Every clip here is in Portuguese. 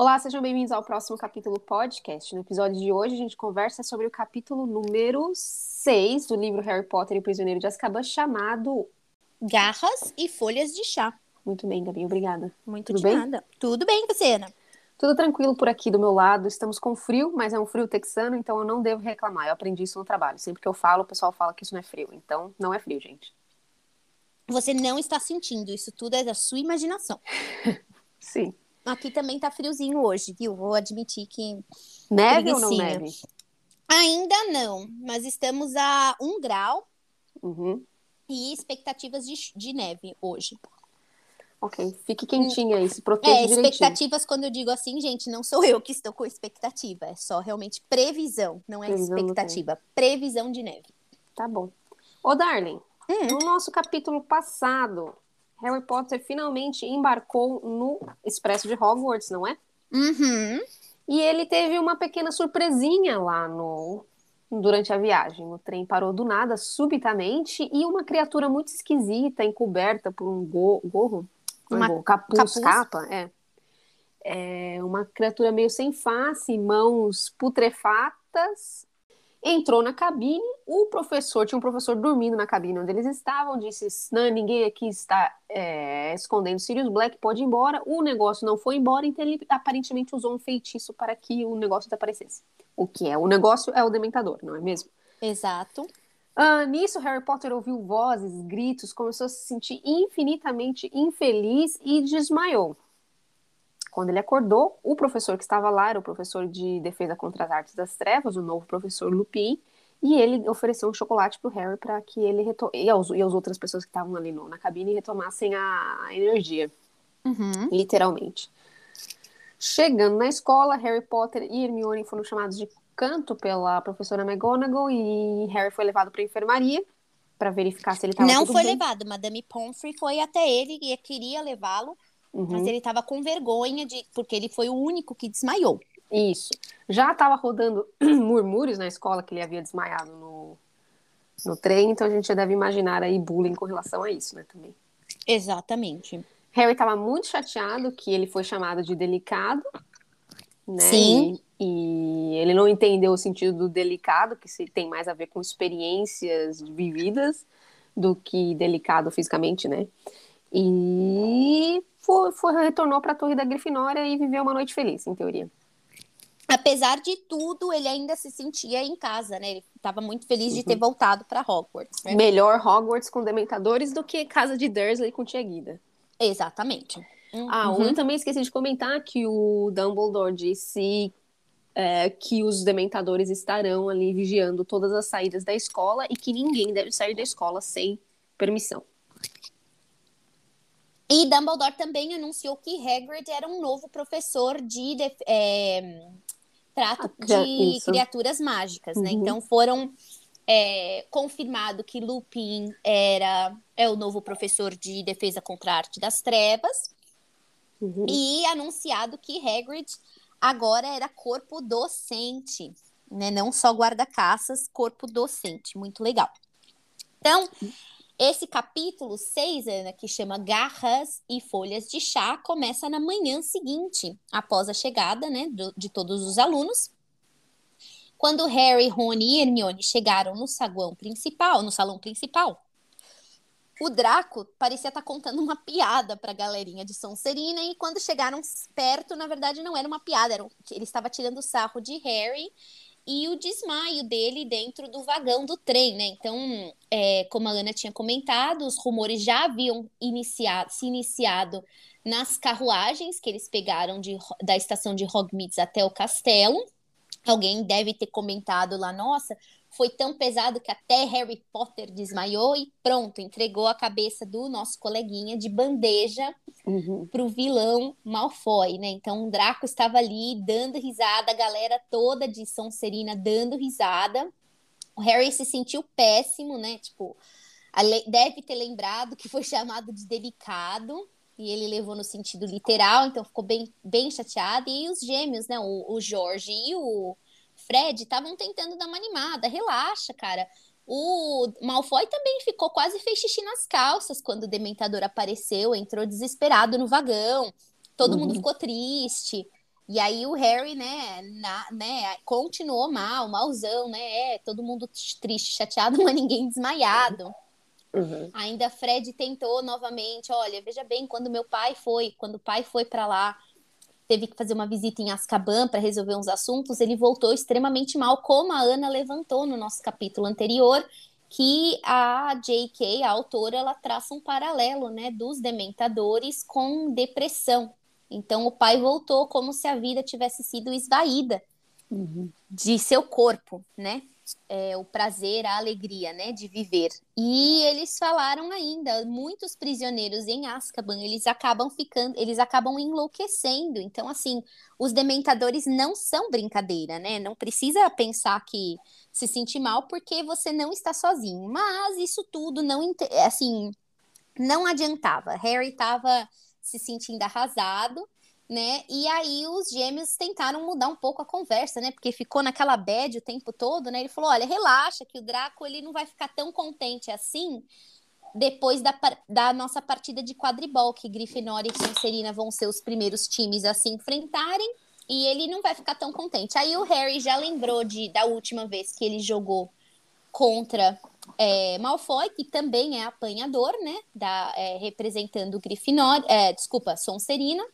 Olá, sejam bem-vindos ao próximo capítulo podcast. No episódio de hoje, a gente conversa sobre o capítulo número 6 do livro Harry Potter e o Prisioneiro de Azkaban, chamado Garras e Folhas de Chá. Muito bem, Gabi, obrigada. Muito Tudo de bem? nada. Tudo bem, Luciana? Tudo tranquilo por aqui do meu lado. Estamos com frio, mas é um frio texano, então eu não devo reclamar. Eu aprendi isso no trabalho. Sempre que eu falo, o pessoal fala que isso não é frio. Então, não é frio, gente. Você não está sentindo, isso tudo é da sua imaginação. Sim. Aqui também tá friozinho hoje, viu? Vou admitir que Neve ou não neve? ainda não, mas estamos a um grau Uhum. e expectativas de, de neve hoje. Ok, fique quentinha aí, se proteja É, direitinho. expectativas, quando eu digo assim, gente, não sou eu que estou com expectativa, é só realmente previsão, não é Previsão expectativa, previsão de neve. Tá bom. Ô, Darling, Hum. no nosso capítulo passado, Harry Potter finalmente embarcou no Expresso de Hogwarts, não é? Uhum. E ele teve uma pequena surpresinha lá no durante a viagem. O trem parou do nada, subitamente, e uma criatura muito esquisita, encoberta por um go- gorro, Uma gorro, capuz, capuz. capa, é. É uma criatura meio sem face, mãos putrefatas. Entrou na cabine, o professor, tinha um professor dormindo na cabine onde eles estavam, disse, não, ninguém aqui está é, escondendo Sirius Black, pode ir embora. O negócio não foi embora, então ele aparentemente usou um feitiço para que o negócio desaparecesse. O que é? O negócio é o dementador, não é mesmo? Exato. Ah, nisso, Harry Potter ouviu vozes, gritos, começou a se sentir infinitamente infeliz e desmaiou. Quando ele acordou, o professor que estava lá era o professor de defesa contra as artes das trevas, o novo professor Lupin, e ele ofereceu um chocolate para o Harry para que ele reto... e, aos, e as outras pessoas que estavam ali no- na cabine retomassem a energia Uhum. literalmente. Chegando na escola, Harry Potter e Hermione foram chamados de canto pela professora McGonagall e Harry foi levado para a enfermaria para verificar se ele estava Não foi bem. levado, Madame Pomfrey foi até ele e queria levá-lo, Uhum, mas ele estava com vergonha de porque ele foi o único que desmaiou. Isso. Já estava rodando murmúrios na escola que ele havia desmaiado no, no trem, então a gente já deve imaginar aí bullying com relação a isso, né, também. Exatamente. Harry estava muito chateado que ele foi chamado de delicado, né? Sim. E, e ele não entendeu o sentido do delicado, que se tem mais a ver com experiências vividas do que delicado fisicamente, né? E foi, foi retornou para a Torre da Grifinória e viveu uma noite feliz, em teoria. Apesar de tudo, ele ainda se sentia em casa, né? Ele estava muito feliz de Uhum. ter voltado para Hogwarts. né? Melhor Hogwarts com dementadores do que Casa de Dursley com Tia Guida. Exatamente. Ah, Uhum. eu também esqueci de comentar que o Dumbledore disse é, que os dementadores estarão ali vigiando todas as saídas da escola e que ninguém deve sair da escola sem permissão. E Dumbledore também anunciou que Hagrid era um novo professor de é, trato Ah, de isso. criaturas mágicas, né? Uhum. Então foram é, confirmado que Lupin era é o novo professor de defesa contra a arte das trevas Uhum. e anunciado que Hagrid agora era corpo docente, né? Não só guarda-caças, corpo docente, muito legal. Então, esse capítulo 6, Ana, que chama Garras e Folhas de Chá, começa na manhã seguinte, após a chegada né, do- de todos os alunos. Quando Harry, Rony e Hermione chegaram no saguão principal, no salão principal, o Draco parecia estar contando uma piada para a galerinha de Sonserina e quando chegaram perto, na verdade, não era uma piada, era um- ele estava tirando sarro de Harry e o desmaio dele dentro do vagão do trem, né? Então, é, como a Ana tinha comentado, os rumores já haviam iniciado, se iniciado nas carruagens que eles pegaram de, da estação de Hogwarts até o castelo. Alguém deve ter comentado lá, nossa, foi tão pesado que até Harry Potter desmaiou e pronto, entregou a cabeça do nosso coleguinha de bandeja Uhum. pro vilão Malfoy, né? Então o Draco estava ali dando risada, a galera toda de Sonserina dando risada. O Harry se sentiu péssimo, né? Tipo, deve ter lembrado que foi chamado de delicado e ele levou no sentido literal, então ficou bem, bem chateado. E os gêmeos, né? O, o Jorge e o Fred estavam tentando dar uma animada. Relaxa, cara. O Malfoy também ficou quase fez xixi nas calças quando o Dementador apareceu, entrou desesperado no vagão. Todo Uhum. mundo ficou triste. E aí o Harry, né, na, né, continuou mal, malzão, né? É, todo mundo triste, chateado, mas ninguém desmaiado. Uhum. Ainda Fred tentou novamente, olha, veja bem, quando meu pai foi, quando o pai foi para lá, teve que fazer uma visita em Azkaban para resolver uns assuntos, ele voltou extremamente mal, como a Ana levantou no nosso capítulo anterior, que a J.K., a autora, ela traça um paralelo, né, dos dementadores com depressão. Então o pai voltou como se a vida tivesse sido esvaída uhum. de seu corpo, né? É, o prazer, a alegria, né, de viver. E eles falaram ainda, muitos prisioneiros em Azkaban, eles acabam ficando, eles acabam enlouquecendo. Então, assim, os dementadores não são brincadeira, né? Não precisa pensar que se sentir mal porque você não está sozinho. Mas isso tudo não, assim, não adiantava. Harry estava se sentindo arrasado, né? E aí os gêmeos tentaram mudar um pouco a conversa, né? Porque ficou naquela bad o tempo todo, né? Ele falou: olha, relaxa, que o Draco ele não vai ficar tão contente assim depois da, da nossa partida de quadribol, que Grifinória e Sonserina vão ser os primeiros times a se enfrentarem. E ele não vai ficar tão contente. Aí o Harry já lembrou de, da última vez que ele jogou contra é, Malfoy, que também é apanhador, né? Da, é, representando Grifinória, é, desculpa, Sonserina.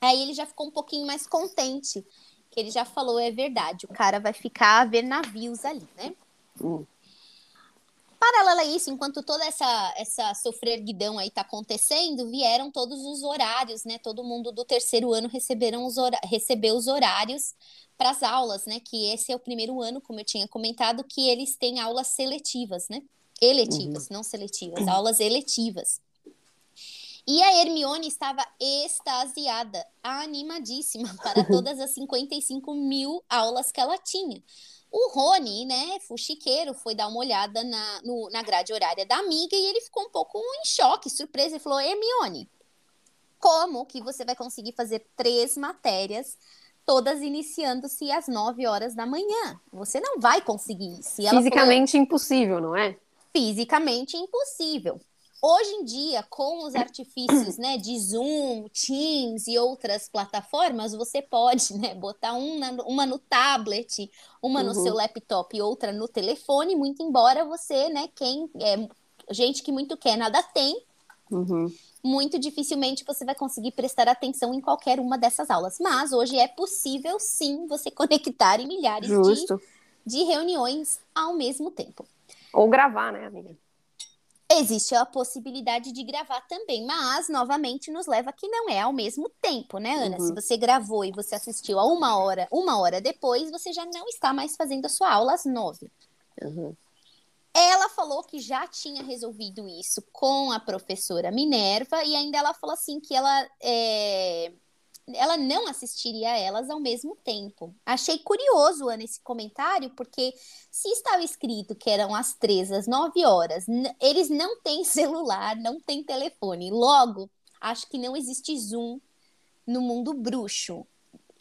Aí ele já ficou um pouquinho mais contente, que ele já falou, é verdade, o cara vai ficar a ver navios ali, né? Hum. Paralelo a isso, enquanto toda essa, essa sofreguidão aí tá acontecendo, vieram todos os horários, né? Todo mundo do terceiro ano receberam os recebeu os horários para as aulas, né? Que esse é o primeiro ano, como eu tinha comentado, que eles têm aulas seletivas, né? Eletivas, uhum. não seletivas, aulas eletivas. E a Hermione estava extasiada, animadíssima para todas as 55 mil aulas que ela tinha. O Rony, né, fuxiqueiro, foi dar uma olhada na, no, na grade horária da amiga e ele ficou um pouco em choque, surpresa, e falou: Hermione, como que você vai conseguir fazer três matérias todas iniciando-se às 9 horas da manhã. Você não vai conseguir isso. Fisicamente falou, impossível, não é? Fisicamente impossível. Hoje em dia, com os artifícios né, de Zoom, Teams e outras plataformas, você pode né, botar uma, uma no tablet, uma uhum. no seu laptop e outra no telefone, muito embora você, né, quem é gente que muito quer, nada tem. Uhum muito dificilmente você vai conseguir prestar atenção em qualquer uma dessas aulas. Mas hoje é possível sim você conectar em milhares de, de reuniões ao mesmo tempo. Ou gravar, né, amiga? Existe a possibilidade de gravar também, mas novamente nos leva que não é ao mesmo tempo, né, Ana? Uhum. Se você gravou e você assistiu a uma hora, uma hora depois, você já não está mais fazendo a sua aula às nove. Uhum. Ela falou que já tinha resolvido isso com a professora Minerva e ainda ela falou assim que ela é, ela não assistiria elas ao mesmo tempo. Achei curioso Ana, esse comentário, porque se estava escrito que eram as três às nove horas, eles não têm celular, não têm telefone. Logo, acho que não existe Zoom no mundo bruxo.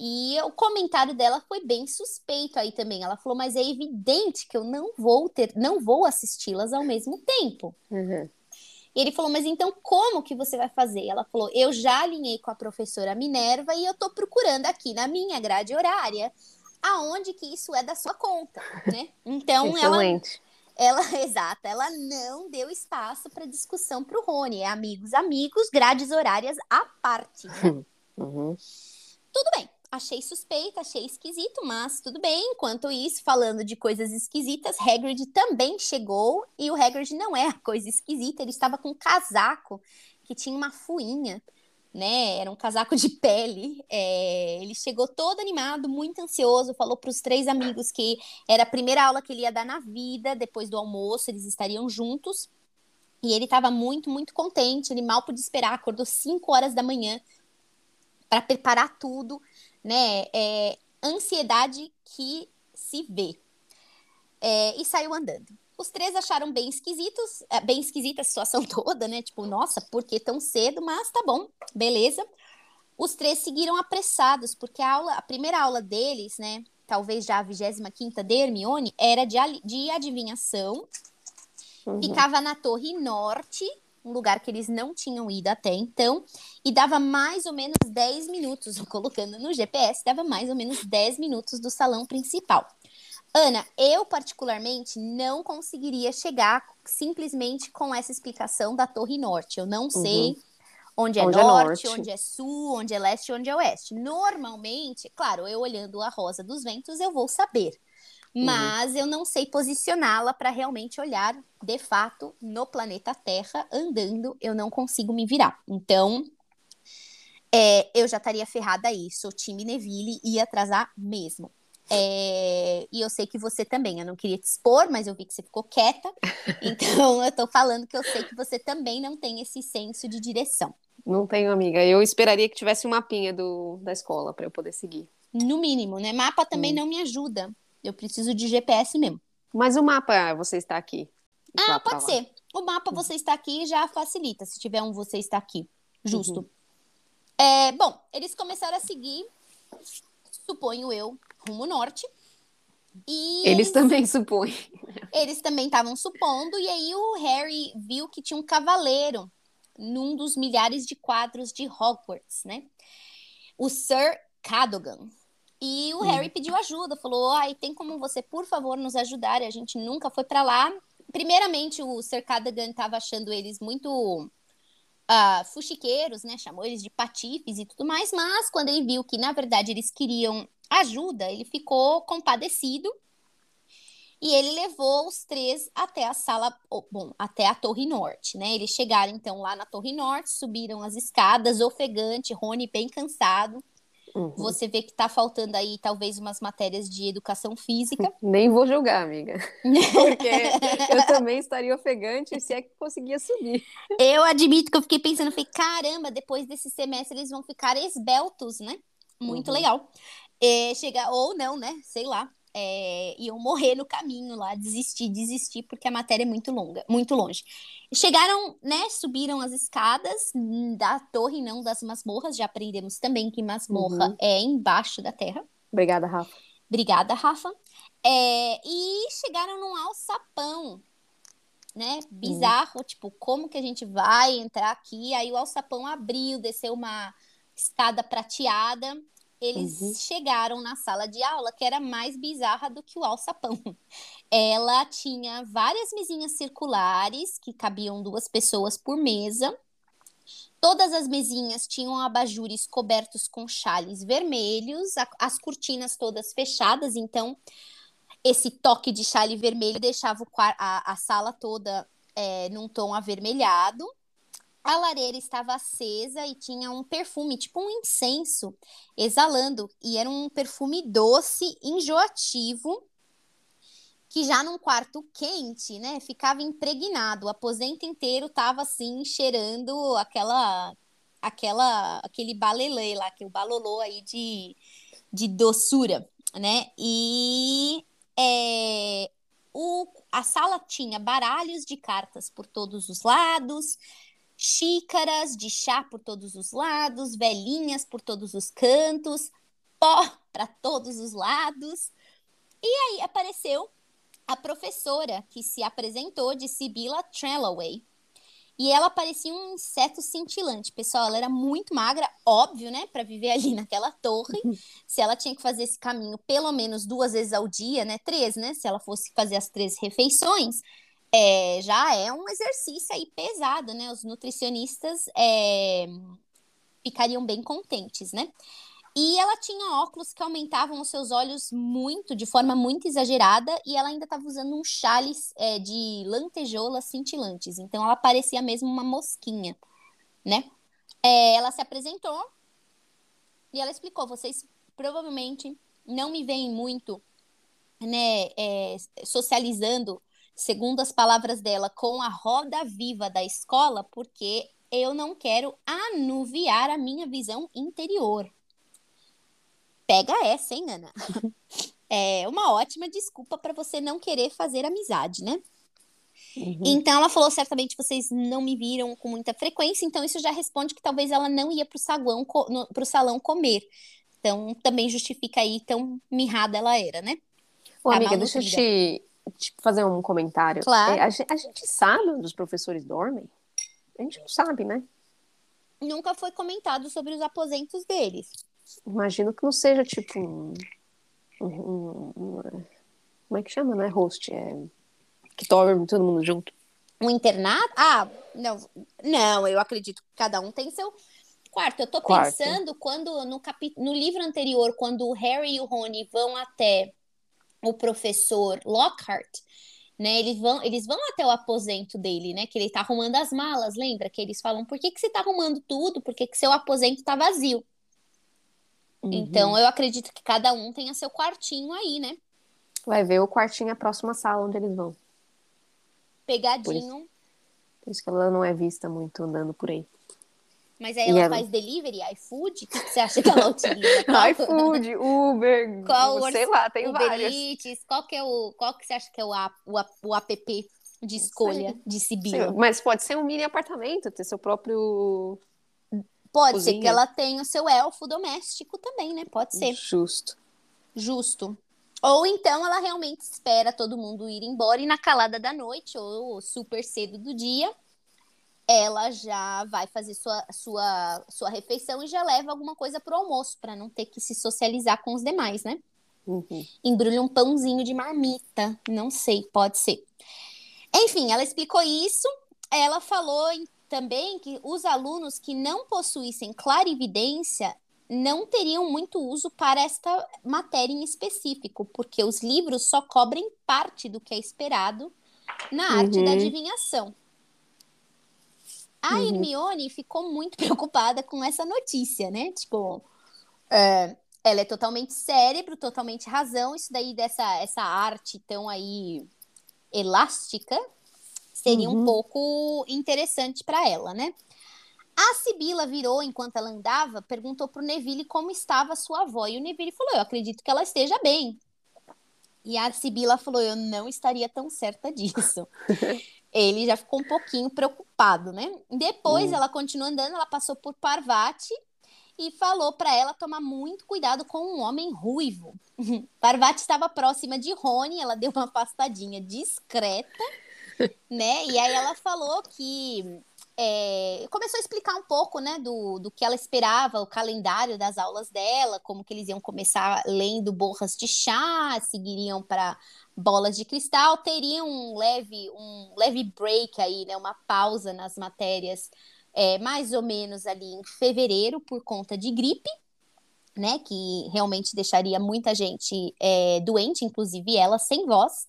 E o comentário dela foi bem suspeito aí também. Ela falou, mas é evidente que eu não vou ter, não vou assisti-las ao mesmo tempo. Uhum. Ele falou, mas então como que você vai fazer? Ela falou, eu já alinhei com a professora Minerva e eu tô procurando aqui na minha grade horária aonde que isso é da sua conta, né? Então Excelente. ela ela, exata, ela não deu espaço para discussão para o Rony. É amigos, amigos, grades horárias à parte. Né? Uhum. Tudo bem achei suspeita, achei esquisito, mas tudo bem. Enquanto isso, falando de coisas esquisitas, Hagrid também chegou e o Hagrid não é coisa esquisita, ele estava com um casaco que tinha uma fuinha, né? Era um casaco de pele. É... ele chegou todo animado, muito ansioso, falou para os três amigos que era a primeira aula que ele ia dar na vida, depois do almoço, eles estariam juntos. E ele estava muito, muito contente. Ele mal podia esperar, acordou 5 horas da manhã para preparar tudo né? É, ansiedade que se vê. É, e saiu andando. Os três acharam bem esquisitos, é, bem esquisita a situação toda, né? Tipo, nossa, por que tão cedo? Mas tá bom, beleza. Os três seguiram apressados, porque a aula, a primeira aula deles, né? Talvez já a 25 de Hermione, era de, de adivinhação. Uhum. Ficava na torre norte um lugar que eles não tinham ido até então, e dava mais ou menos 10 minutos, colocando no GPS, dava mais ou menos 10 minutos do salão principal. Ana, eu particularmente não conseguiria chegar simplesmente com essa explicação da Torre Norte. Eu não uhum. sei onde, é, onde norte, é norte, onde é sul, onde é leste, onde é oeste. Normalmente, claro, eu olhando a Rosa dos Ventos, eu vou saber. Uhum. Mas uhum. eu não sei posicioná-la para realmente olhar de fato no planeta Terra andando, eu não consigo me virar. Então, é, eu já estaria ferrada aí. Sou time Neville e ia atrasar mesmo. É, e eu sei que você também. Eu não queria te expor, mas eu vi que você ficou quieta. Então, eu tô falando que eu sei que você também não tem esse senso de direção. Não tenho, amiga. Eu esperaria que tivesse um mapinha do, da escola para eu poder seguir. No mínimo, né? Mapa também hum. não me ajuda. Eu preciso de GPS mesmo. Mas o mapa, você está aqui. Ah, pode ser. O mapa, você está aqui, já facilita. Se tiver um, você está aqui. Justo. Uhum. É, bom, eles começaram a seguir, suponho eu, rumo norte. E eles, eles também supõem. Eles também estavam supondo, e aí o Harry viu que tinha um cavaleiro num dos milhares de quadros de Hogwarts, né? O Sir Cadogan. E o hum. Harry pediu ajuda, falou: "Ai, tem como você, por favor, nos ajudar? A gente nunca foi para lá". Primeiramente, o Sir Cadogan estava achando eles muito uh, fuxiqueiros, né? Chamou eles de patifes e tudo mais, mas quando ele viu que na verdade eles queriam ajuda, ele ficou compadecido e ele levou os três até a sala, bom, até a Torre Norte, né? Eles chegaram então lá na Torre Norte, subiram as escadas, ofegante, Rony bem cansado. Uhum. Você vê que tá faltando aí talvez umas matérias de educação física. Nem vou julgar, amiga. Porque eu também estaria ofegante se é que conseguia subir. Eu admito que eu fiquei pensando, falei, caramba, depois desse semestre eles vão ficar esbeltos, né? Muito uhum. legal. É, chegar, ou não, né? Sei lá é, iam morrer no caminho lá, desistir, desistir, porque a matéria é muito longa, muito longe. Chegaram, né, subiram as escadas da torre, não das masmorras, já aprendemos também que masmorra uhum. é embaixo da terra. Obrigada, Rafa. Obrigada, Rafa. É, e chegaram num alçapão, né, bizarro, uhum. tipo, como que a gente vai entrar aqui? Aí o alçapão abriu, desceu uma escada prateada, eles uhum. chegaram na sala de aula que era mais bizarra do que o alçapão. Ela tinha várias mesinhas circulares que cabiam duas pessoas por mesa. Todas as mesinhas tinham abajures cobertos com chales vermelhos, a, as cortinas todas fechadas, então esse toque de chale vermelho deixava a, a sala toda é, num tom avermelhado. A lareira estava acesa e tinha um perfume, tipo um incenso, exalando. E era um perfume doce, enjoativo, que já num quarto quente, né, ficava impregnado. O aposento inteiro estava assim, cheirando aquela aquela aquele balelê lá, que o balolô aí de, de doçura, né? E é, o, a sala tinha baralhos de cartas por todos os lados, xícaras de chá por todos os lados, velhinhas por todos os cantos, pó para todos os lados. E aí apareceu a professora que se apresentou de Sibylla Trellaway. E ela parecia um inseto cintilante. Pessoal, ela era muito magra, óbvio, né? Para viver ali naquela torre. Se ela tinha que fazer esse caminho pelo menos duas vezes ao dia, né? Três, né? Se ela fosse fazer as três refeições, é, já é um exercício aí pesado, né? Os nutricionistas é, ficariam bem contentes, né? E ela tinha óculos que aumentavam os seus olhos muito, de forma muito exagerada, e ela ainda estava usando um chale é, de lantejoulas cintilantes. Então ela parecia mesmo uma mosquinha, né? É, ela se apresentou e ela explicou: vocês provavelmente não me veem muito, né, é, socializando segundo as palavras dela, com a roda viva da escola, porque eu não quero anuviar a minha visão interior. Pega essa, hein, Ana? é uma ótima desculpa para você não querer fazer amizade, né? Uhum. Então ela falou certamente vocês não me viram com muita frequência, então isso já responde que talvez ela não ia para o salão, comer. Então também justifica aí tão mirrada ela era, né? Ô, amiga, deixa eu te, tipo, fazer um comentário. Claro. É, a, gente, a, gente sabe onde os professores dormem? A gente não sabe, né? Nunca foi comentado sobre os aposentos deles. Imagino que não seja tipo um. um, um, um como é que chama? Não é host, é. Que dorme todo mundo junto. Um internato? Ah, não. Não, eu acredito que cada um tem seu quarto. Eu tô Quarto. pensando quando no, capi... no livro anterior, quando o Harry e o Rony vão até o professor Lockhart, né? Eles vão, eles vão até o aposento dele, né? Que ele tá arrumando as malas, lembra? Que eles falam, por que, que você tá arrumando tudo? Por que, que seu aposento tá vazio? Uhum. Então, eu acredito que cada um tenha seu quartinho aí, né? Vai ver o quartinho, a próxima sala onde eles vão. Pegadinho. Por isso que ela não é vista muito andando por aí. Mas aí ela ela- faz delivery, iFood? O que, você acha que ela utiliza? Qual- iFood, Uber, Qual sei lá, tem Uber várias. Eats, qual que é o, qual que você acha que é o, app, o, o app de escolha de Sim, Sibila? Mas pode ser um mini apartamento, ter seu próprio Pode ser cozinha. que ela tenha o seu elfo doméstico também, né? Pode ser. justo. Justo. Ou então ela realmente espera todo mundo ir embora e na calada da noite ou super cedo do dia, ela já vai fazer sua, sua, sua refeição e já leva alguma coisa pro almoço, para não ter que se socializar com os demais, né? Uhum. Embrulha um pãozinho de marmita, não sei, pode ser. Enfim, ela explicou isso. Ela falou também que os alunos que não possuíssem clarividência não teriam muito uso para esta matéria em específico, porque os livros só cobrem parte do que é esperado na arte da Uhum. adivinhação. A Uhum. Hermione ficou muito preocupada com essa notícia, né? Tipo, é, ela é totalmente cérebro, totalmente razão. Isso daí dessa essa arte tão aí elástica seria um Uhum. pouco interessante para ela, né? A Sibila virou enquanto ela andava, perguntou pro Neville como estava sua avó. E o Neville falou: Eu acredito que ela esteja bem. E a Sibila falou: Eu não estaria tão certa disso. Ele já ficou um pouquinho preocupado, né? Depois Hum. ela continuou andando, ela passou por Parvati e falou para ela tomar muito cuidado com um homem ruivo. Parvati estava próxima de Rony, ela deu uma afastadinha discreta, né? E aí ela falou que é, começou a explicar um pouco, né, do, do que ela esperava, o calendário das aulas dela, como que eles iam começar lendo borras de chá, seguiriam para bolas de cristal, teriam um leve, um leve break aí, né, uma pausa nas matérias, é, mais ou menos ali em fevereiro por conta de gripe, né, que realmente deixaria muita gente é, doente, inclusive ela sem voz.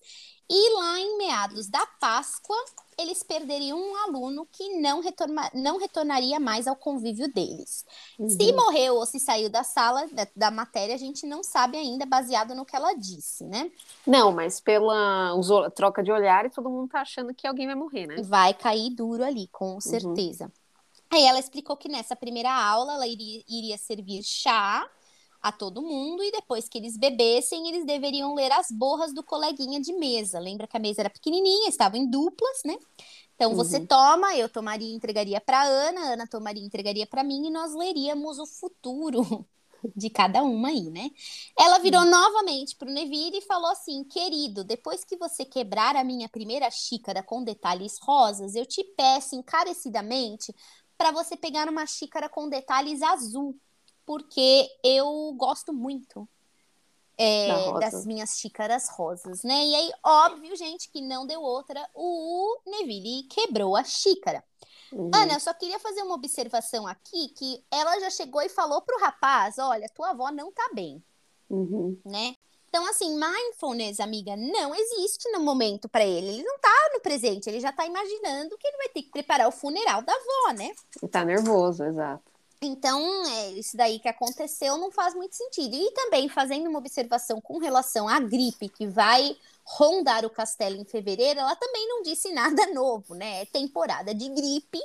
E lá em meados da Páscoa, eles perderiam um aluno que não, retorna, não retornaria mais ao convívio deles. Se Uhum. morreu ou se saiu da sala da, da matéria, a gente não sabe ainda, baseado no que ela disse, né? Não, mas pela troca de olhares, todo mundo tá achando que alguém vai morrer, né? Vai cair duro ali, com certeza. Aí ela explicou que nessa primeira aula ela iria, iria servir chá a todo mundo e depois que eles bebessem, eles deveriam ler as borras do coleguinha de mesa. Lembra que a mesa era pequenininha, estavam em duplas, né? Então você Uhum. toma, eu tomaria e entregaria para Ana, a Ana tomaria e entregaria para mim e nós leríamos o futuro de cada uma aí, né? Ela virou novamente pro Neville e falou assim: "Querido, depois que você quebrar a minha primeira xícara com detalhes rosas, eu te peço encarecidamente para você pegar uma xícara com detalhes azul, porque eu gosto muito é, das minhas xícaras rosas, né? E aí, óbvio, gente, que não deu outra, o Neville quebrou a xícara. Uhum. Ana, eu só queria fazer uma observação aqui, que ela já chegou e falou pro rapaz, olha, tua avó não tá bem, Uhum. né? Então, assim, mindfulness, amiga, não existe no momento para ele. Ele não tá no presente, ele já tá imaginando que ele vai ter que preparar o funeral da avó, né? E Tá nervoso, exato. Então, é, isso daí que aconteceu não faz muito sentido. E também fazendo uma observação com relação à gripe que vai rondar o castelo em fevereiro, ela também não disse nada novo, né? É temporada de gripe,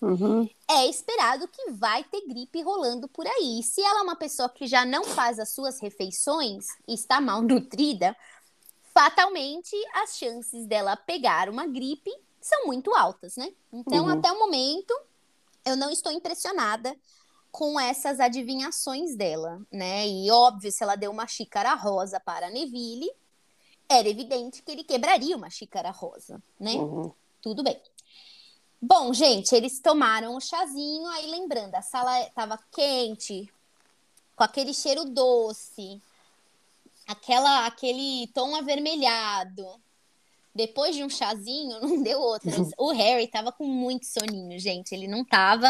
Uhum. é esperado que vai ter gripe rolando por aí. Se ela é uma pessoa que já não faz as suas refeições e está mal nutrida, fatalmente as chances dela pegar uma gripe são muito altas, né? Então, Uhum. até o momento, eu não estou impressionada com essas adivinhações dela, né? E óbvio, se ela deu uma xícara rosa para Neville, era evidente que ele quebraria uma xícara rosa, né? Uhum. Tudo bem. Bom, gente, eles tomaram o chazinho, aí lembrando, a sala estava quente, com aquele cheiro doce, aquela, aquele tom avermelhado. Depois de um chazinho, não deu outro. O Harry tava com muito soninho, gente. Ele não tava.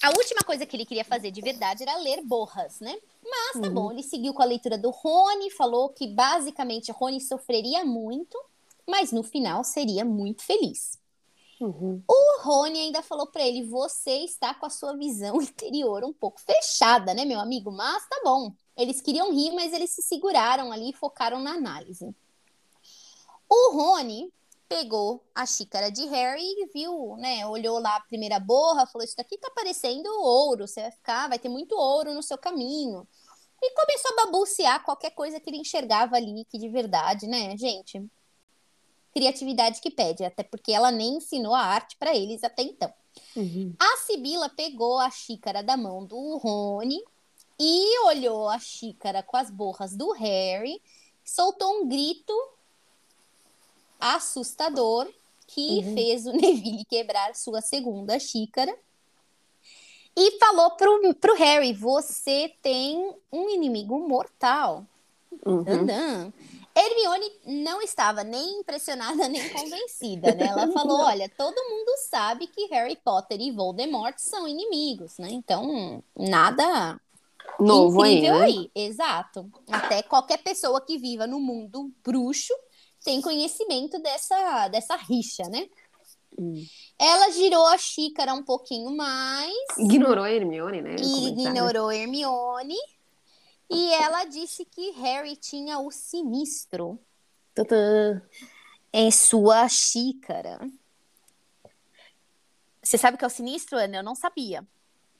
A última coisa que ele queria fazer de verdade era ler borras, né? Mas tá uhum. bom, ele seguiu com a leitura do Rony, falou que basicamente Rony sofreria muito, mas no final seria muito feliz. Uhum. O Rony ainda falou para ele: você está com a sua visão interior um pouco fechada, né, meu amigo? Mas tá bom. Eles queriam rir, mas eles se seguraram ali e focaram na análise. O Rony pegou a xícara de Harry e viu, né? Olhou lá a primeira borra, falou: Isso daqui tá parecendo ouro, você vai ficar, vai ter muito ouro no seu caminho. E começou a babucear qualquer coisa que ele enxergava ali, que de verdade, né, gente? Criatividade que pede, até porque ela nem ensinou a arte para eles até então. Uhum. A Sibila pegou a xícara da mão do Rony e olhou a xícara com as borras do Harry, soltou um grito assustador que uhum. fez o Neville quebrar sua segunda xícara. E falou pro, pro Harry: Você tem um inimigo mortal. Uhum. Hermione não estava nem impressionada nem convencida, né? Ela falou: olha, todo mundo sabe que Harry Potter e Voldemort são inimigos, né? Então, nada novo incrível aí, né? aí. Exato. Até qualquer pessoa que viva no mundo bruxo tem conhecimento dessa, dessa rixa, né? Hum. Ela girou a xícara um pouquinho mais. Ignorou a Hermione, né? Ignorou a Hermione. E ela disse que Harry tinha o sinistro Tadã. em sua xícara. Você sabe o que é o sinistro, Ana? Eu não sabia.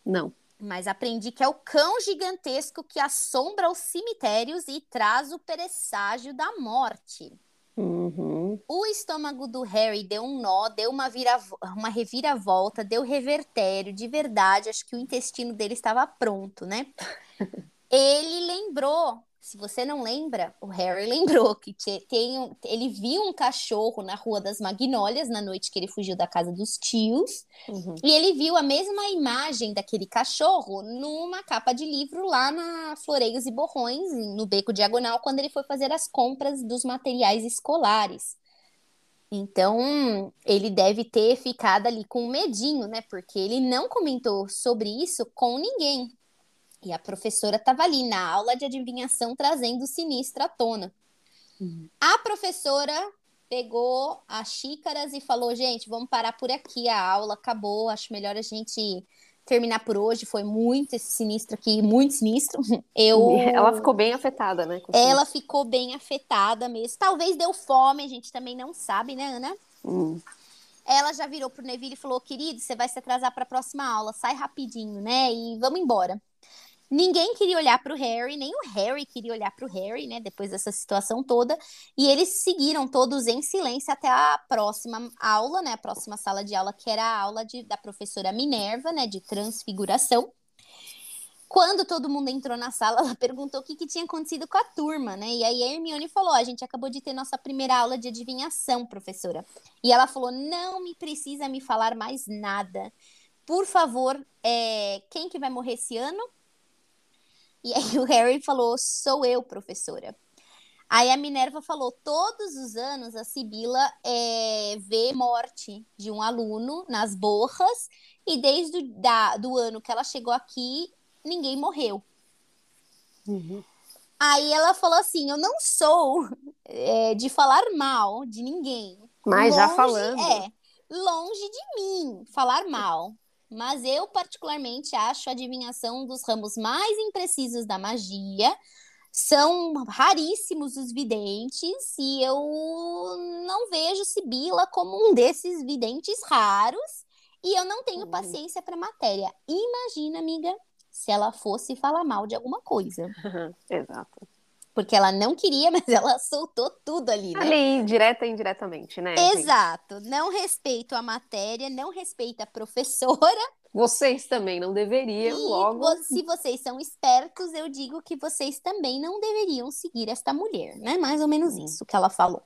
Não. Mas aprendi que é o cão gigantesco que assombra os cemitérios e traz o presságio da morte. Uhum. O estômago do Harry deu um nó, deu uma, vira, uma reviravolta, deu revertério, de verdade. Acho que o intestino dele estava pronto, né? Ele lembrou se você não lembra, o Harry lembrou que tem um, ele viu um cachorro na Rua das Magnólias na noite que ele fugiu da casa dos tios. Uhum. E ele viu a mesma imagem daquele cachorro numa capa de livro lá na Floreios e Borrões, no Beco Diagonal, quando ele foi fazer as compras dos materiais escolares. Então, ele deve ter ficado ali com medinho, né? Porque ele não comentou sobre isso com ninguém. E a professora estava ali na aula de adivinhação trazendo o sinistro à tona. Uhum. A professora pegou as xícaras e falou: gente, vamos parar por aqui, a aula acabou, acho melhor a gente terminar por hoje. Foi muito esse sinistro aqui, muito sinistro. Eu... Ela ficou bem afetada, né? Ela ficou bem afetada mesmo. Talvez deu fome, a gente também não sabe, né, Ana? Hum. Ela já virou pro Neville e falou: querido, você vai se atrasar para a próxima aula, sai rapidinho, né? E vamos embora. Ninguém queria olhar para o Harry, nem o Harry queria olhar para o Harry, né? Depois dessa situação toda. E eles seguiram todos em silêncio até a próxima aula, né? A próxima sala de aula, que era a aula de, da professora Minerva, né? De transfiguração. Quando todo mundo entrou na sala, ela perguntou o que, que tinha acontecido com a turma, né? E aí a Hermione falou: a gente acabou de ter nossa primeira aula de adivinhação, professora. E ela falou: não me precisa me falar mais nada. Por favor, é... quem que vai morrer esse ano? E aí o Harry falou: sou eu, professora. Aí a Minerva falou: todos os anos a Sibila é, vê morte de um aluno nas borras, e desde o da, do ano que ela chegou aqui, ninguém morreu. Uhum. Aí ela falou assim: eu não sou é, de falar mal de ninguém. Mas longe, já falando. É, longe de mim falar mal. Mas eu, particularmente, acho a adivinhação um dos ramos mais imprecisos da magia. São raríssimos os videntes e eu não vejo Sibila como um desses videntes raros. E eu não tenho uhum. paciência para matéria. Imagina, amiga, se ela fosse falar mal de alguma coisa. Exato. Porque ela não queria, mas ela soltou tudo ali, né? Ali, direta e indiretamente, né? Exato. Não respeito a matéria, não respeito a professora. Vocês também não deveriam, e logo. Se vocês são espertos, eu digo que vocês também não deveriam seguir esta mulher, né? Mais ou menos hum. isso que ela falou.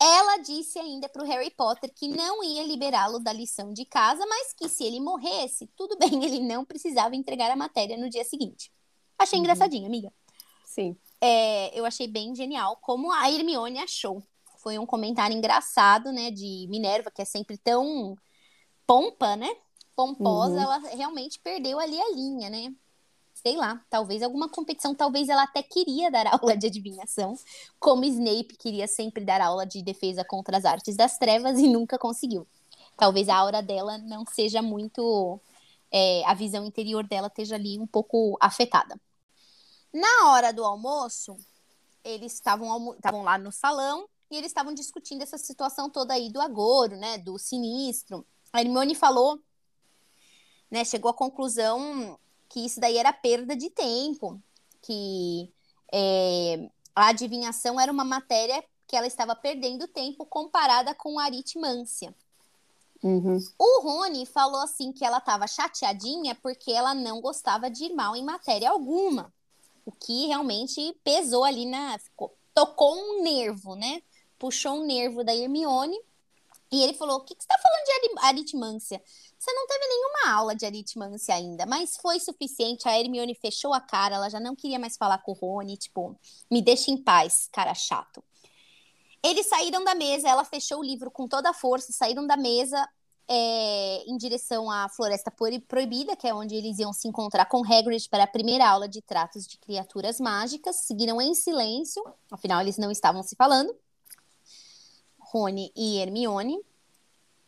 Ela disse ainda para o Harry Potter que não ia liberá-lo da lição de casa, mas que se ele morresse, tudo bem, ele não precisava entregar a matéria no dia seguinte. Achei uhum. engraçadinho, amiga. Sim. É, eu achei bem genial como a Hermione achou. Foi um comentário engraçado, né, de Minerva, que é sempre tão pompa, né? Pomposa, uhum. ela realmente perdeu ali a linha, né? sei lá, talvez alguma competição, talvez ela até queria dar aula de adivinhação, como Snape queria sempre dar aula de defesa contra as artes das trevas e nunca conseguiu. Talvez a aura dela não seja muito. É, a visão interior dela esteja ali um pouco afetada. Na hora do almoço, eles estavam lá no salão e eles estavam discutindo essa situação toda aí do agouro, né, do sinistro. A Hermione falou, né, chegou à conclusão que isso daí era perda de tempo, que é, a adivinhação era uma matéria que ela estava perdendo tempo comparada com a aritmância. Uhum. O Rony falou assim que ela estava chateadinha porque ela não gostava de ir mal em matéria alguma. O que realmente pesou ali na. Ficou, tocou um nervo, né? Puxou um nervo da Hermione. E ele falou: O que, que você está falando de aritmância? Você não teve nenhuma aula de aritmância ainda, mas foi suficiente. A Hermione fechou a cara, ela já não queria mais falar com o Rony, tipo, me deixa em paz, cara chato. Eles saíram da mesa, ela fechou o livro com toda a força, saíram da mesa é, em direção à Floresta Proibida, que é onde eles iam se encontrar com Hagrid para a primeira aula de tratos de criaturas mágicas. Seguiram em silêncio, afinal eles não estavam se falando. Rony e Hermione.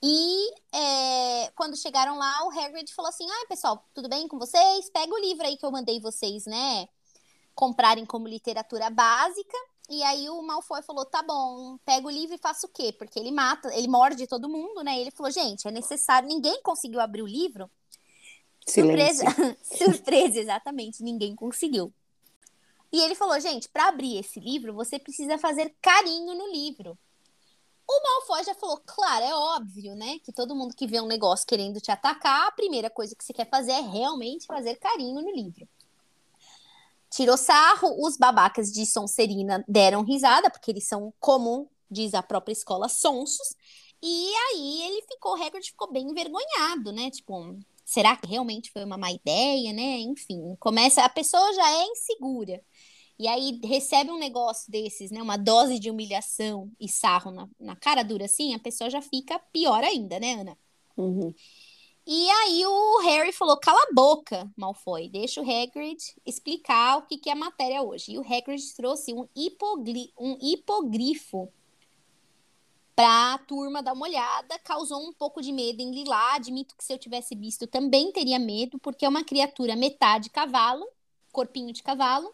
E é, quando chegaram lá, o Hagrid falou assim: ah, pessoal, tudo bem com vocês? Pega o livro aí que eu mandei vocês, né? Comprarem como literatura básica. E aí o Malfoy falou: tá bom, pega o livro e faça o quê? Porque ele mata, ele morde todo mundo, né? Ele falou: gente, é necessário. Ninguém conseguiu abrir o livro. Silêncio. Surpresa, surpresa, exatamente, ninguém conseguiu. E ele falou: gente, para abrir esse livro, você precisa fazer carinho no livro. O Malfoy já falou, claro, é óbvio, né? Que todo mundo que vê um negócio querendo te atacar, a primeira coisa que você quer fazer é realmente fazer carinho no livro. Tirou sarro, os babacas de Sonserina deram risada, porque eles são, como diz a própria escola, sonsos. E aí ele ficou, o Hagrid ficou bem envergonhado, né? Tipo, será que realmente foi uma má ideia, né? Enfim, começa, a pessoa já é insegura e aí recebe um negócio desses, né? Uma dose de humilhação e sarro na, na cara dura assim, a pessoa já fica pior ainda, né, Ana? Uhum. E aí o Harry falou: cala a boca, Malfoy, deixa o Hagrid explicar o que, que é a matéria hoje. E o Hagrid trouxe um, hipogli um hipogrifo para a turma dar uma olhada, causou um pouco de medo em Lilá. Admito que se eu tivesse visto também teria medo, porque é uma criatura metade cavalo, corpinho de cavalo,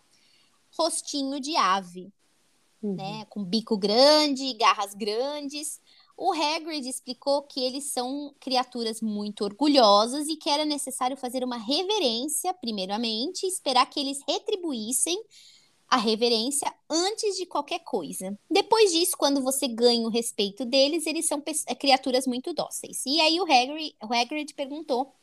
rostinho de ave, uhum. né? Com bico grande, garras grandes. O Hagrid explicou que eles são criaturas muito orgulhosas e que era necessário fazer uma reverência, primeiramente, esperar que eles retribuíssem a reverência antes de qualquer coisa. Depois disso, quando você ganha o respeito deles, eles são é, criaturas muito dóceis. E aí o Hagrid, o Hagrid perguntou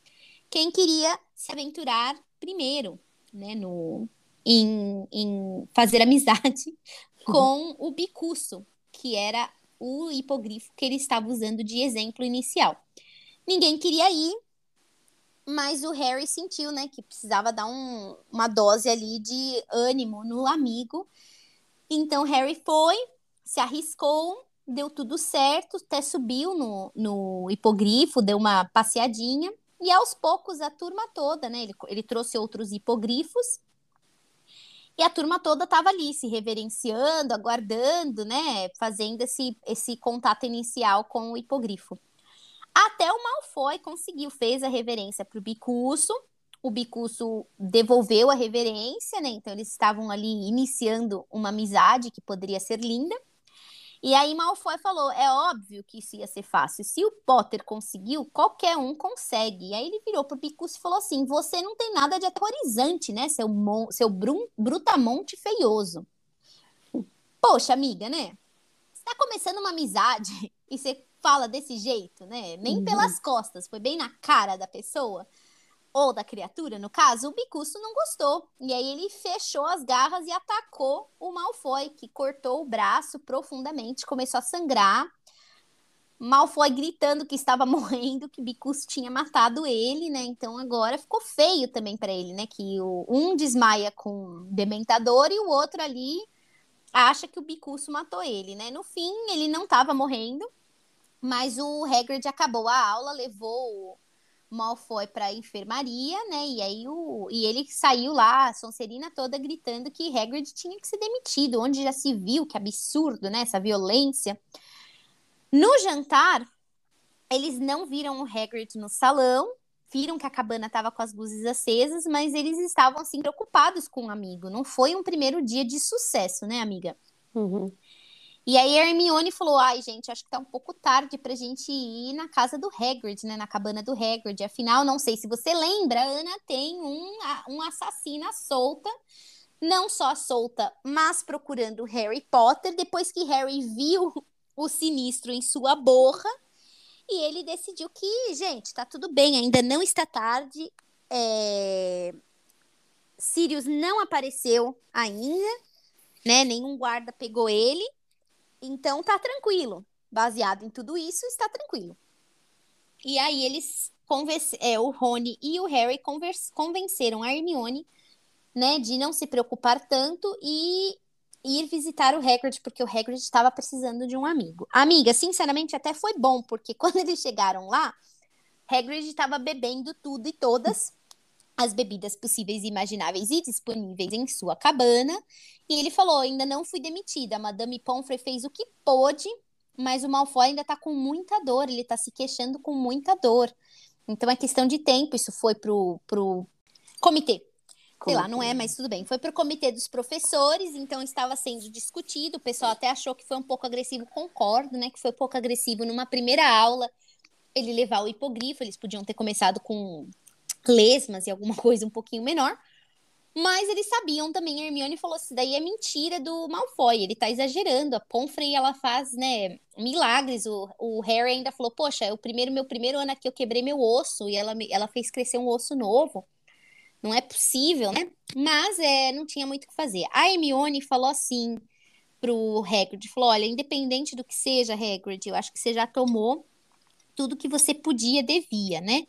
quem queria se aventurar primeiro, né, no, em, em fazer amizade com o bicuço, que era o hipogrifo que ele estava usando de exemplo inicial. Ninguém queria ir, mas o Harry sentiu, né, que precisava dar um, uma dose ali de ânimo no amigo. Então Harry foi, se arriscou, deu tudo certo, até subiu no, no hipogrifo, deu uma passeadinha. E aos poucos a turma toda, né? Ele, ele trouxe outros hipogrifos e a turma toda estava ali, se reverenciando, aguardando, né? Fazendo esse, esse contato inicial com o hipogrifo. Até o Malfoy conseguiu, fez a reverência para o Bicuço. O Bicuço devolveu a reverência, né? Então eles estavam ali iniciando uma amizade que poderia ser linda. E aí Malfoy falou: é óbvio que isso ia ser fácil. Se o Potter conseguiu, qualquer um consegue. E aí ele virou pro Picus e falou assim: você não tem nada de aterrorizante, né? Seu, mon seu brum brutamonte feioso. Poxa, amiga, né? Você tá começando uma amizade e você fala desse jeito, né? Nem uhum. pelas costas, foi bem na cara da pessoa. Ou da criatura, no caso, o Bicuço não gostou. E aí ele fechou as garras e atacou o Malfoy, que cortou o braço profundamente, começou a sangrar. Malfoy gritando que estava morrendo, que Bicuço tinha matado ele, né? Então agora ficou feio também para ele, né? Que o, um desmaia com dementador e o outro ali acha que o Bicuço matou ele, né? No fim, ele não estava morrendo, mas o Hagrid acabou a aula, levou Malfoy para enfermaria, né? E aí o e ele saiu lá, a Sonserina toda gritando que Hagrid tinha que ser demitido, onde já se viu que absurdo, né? Essa violência. No jantar, eles não viram o Hagrid no salão, viram que a cabana estava com as luzes acesas, mas eles estavam assim preocupados com o amigo. Não foi um primeiro dia de sucesso, né, amiga? Uhum. E aí a Hermione falou: ai, gente, acho que tá um pouco tarde pra gente ir na casa do Hagrid, né? Na cabana do Hagrid. Afinal, não sei se você lembra, Ana tem um, um assassina solta. Não só solta, mas procurando Harry Potter. Depois que Harry viu o sinistro em sua borra. E ele decidiu que, gente, tá tudo bem, ainda não está tarde. É... Sirius não apareceu ainda, né? Nenhum guarda pegou ele. Então tá tranquilo. Baseado em tudo isso, está tranquilo. E aí eles é, o Rony e o Harry convenceram a Hermione, né, de não se preocupar tanto e ir visitar o Hagrid, porque o Hagrid estava precisando de um amigo. Amiga, sinceramente, até foi bom, porque quando eles chegaram lá, Hagrid estava bebendo tudo e todas as bebidas possíveis, imagináveis e disponíveis em sua cabana. E ele falou: ainda não fui demitida. A Madame Pomfrey fez o que pôde, mas o Malfoy ainda tá com muita dor. Ele tá se queixando com muita dor. Então é questão de tempo. Isso foi pro, pro comitê. Sei lá, não é, mas tudo bem. Foi pro comitê dos professores, então estava sendo discutido. O pessoal até achou que foi um pouco agressivo, concordo, né? Que foi um pouco agressivo numa primeira aula ele levar o hipogrifo. Eles podiam ter começado com lesmas e alguma coisa um pouquinho menor. Mas eles sabiam também, a Hermione falou assim, daí é mentira do Malfoy, ele tá exagerando, a Pomfrey, ela faz, né, milagres, o, o Harry ainda falou, poxa, é o primeiro, meu primeiro ano aqui eu quebrei meu osso, e ela, ela fez crescer um osso novo, não é possível, né, mas é, não tinha muito o que fazer. A Hermione falou assim pro Hagrid, falou, olha, independente do que seja, Hagrid, eu acho que você já tomou tudo que você podia, devia, né,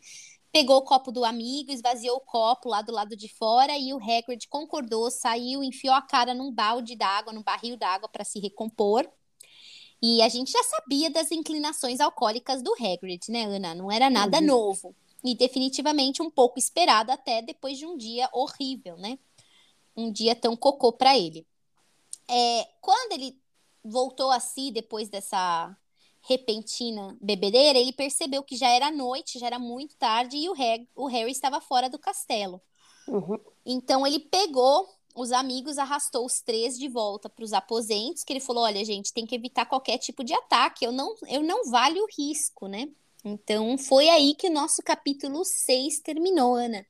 pegou o copo do amigo, esvaziou o copo lá do lado de fora e o Hagrid concordou, saiu, enfiou a cara num balde d'água, num barril d'água para se recompor. E a gente já sabia das inclinações alcoólicas do Hagrid, né, Ana? Não era nada uhum. novo. E definitivamente um pouco esperado até depois de um dia horrível, né? Um dia tão cocô para ele. É, quando ele voltou a si depois dessa repentina bebedeira, ele percebeu que já era noite, já era muito tarde e o Harry, o Harry estava fora do castelo. Uhum. Então ele pegou os amigos, arrastou os três de volta para os aposentos, que ele falou: olha, gente, tem que evitar qualquer tipo de ataque, eu não, eu não vale o risco, né? Então foi aí que o nosso capítulo 6 terminou, Ana.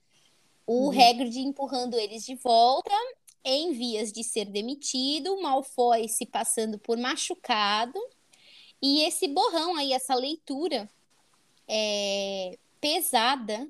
O uhum. Hagrid empurrando eles de volta, em vias de ser demitido, Malfoy se passando por machucado e esse borrão aí, essa leitura é, pesada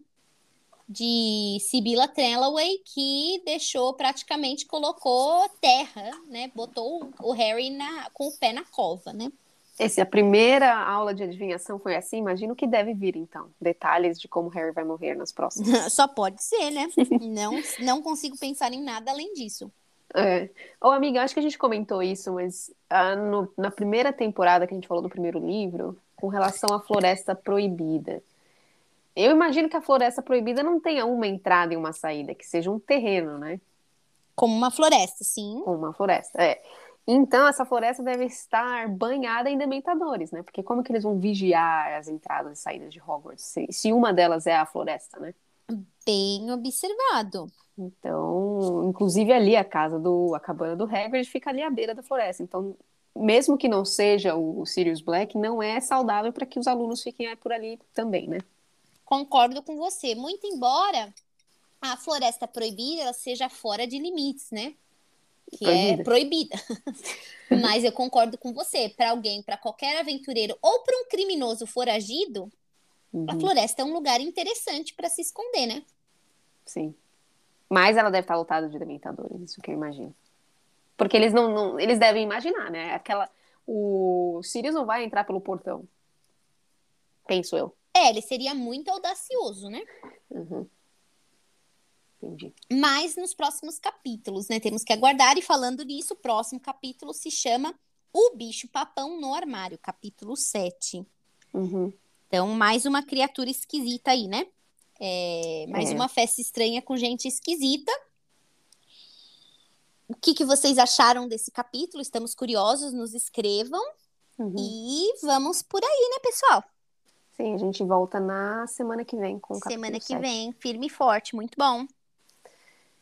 de Sibila Trelawney que deixou praticamente colocou terra, né? Botou o Harry na, com o pé na cova, né? Esse, a primeira aula de adivinhação foi assim, imagino que deve vir, então. Detalhes de como Harry vai morrer nas próximas. Só pode ser, né? não, não consigo pensar em nada além disso. É. Ô, amiga, acho que a gente comentou isso, mas ah, no, na primeira temporada que a gente falou do primeiro livro, com relação à Floresta Proibida. Eu imagino que a Floresta Proibida não tenha uma entrada e uma saída, que seja um terreno, né? Como uma floresta, sim. Como uma floresta, é. Então, essa floresta deve estar banhada em dementadores, né? Porque como que eles vão vigiar as entradas e saídas de Hogwarts, se, se uma delas é a floresta, né? Bem observado. Então, inclusive ali a casa do a cabana do Hagrid fica ali à beira da floresta. Então, mesmo que não seja o Sirius Black, não é saudável para que os alunos fiquem por ali também, né? Concordo com você. Muito embora a floresta proibida seja fora de limites, né? Que proibida. é proibida. Mas eu concordo com você. Para alguém, para qualquer aventureiro ou para um criminoso foragido, uhum. a floresta é um lugar interessante para se esconder, né? Sim. Mas ela deve estar lotada de dementadores, isso que eu imagino. Porque eles não, não, eles devem imaginar, né? Aquela o Sirius não vai entrar pelo portão. Penso eu. É, ele seria muito audacioso, né? Uhum. Entendi. Mas nos próximos capítulos, né? Temos que aguardar. E falando nisso, o próximo capítulo se chama O Bicho Papão no Armário, capítulo 7. Uhum. Então, mais uma criatura esquisita aí, né? É, mais É. uma festa estranha com gente esquisita. O que, que vocês acharam desse capítulo? Estamos curiosos, nos escrevam. Uhum. E vamos por aí, né, pessoal? Sim, a gente volta na semana que vem com o capítulo Semana que 7. vem, firme e forte. Muito bom.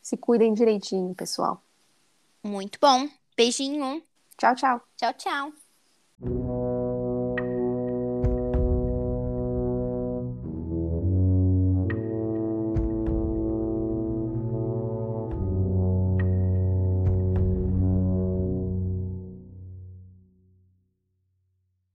Se cuidem direitinho, pessoal. Muito bom. Beijinho. Tchau, tchau. Tchau, tchau.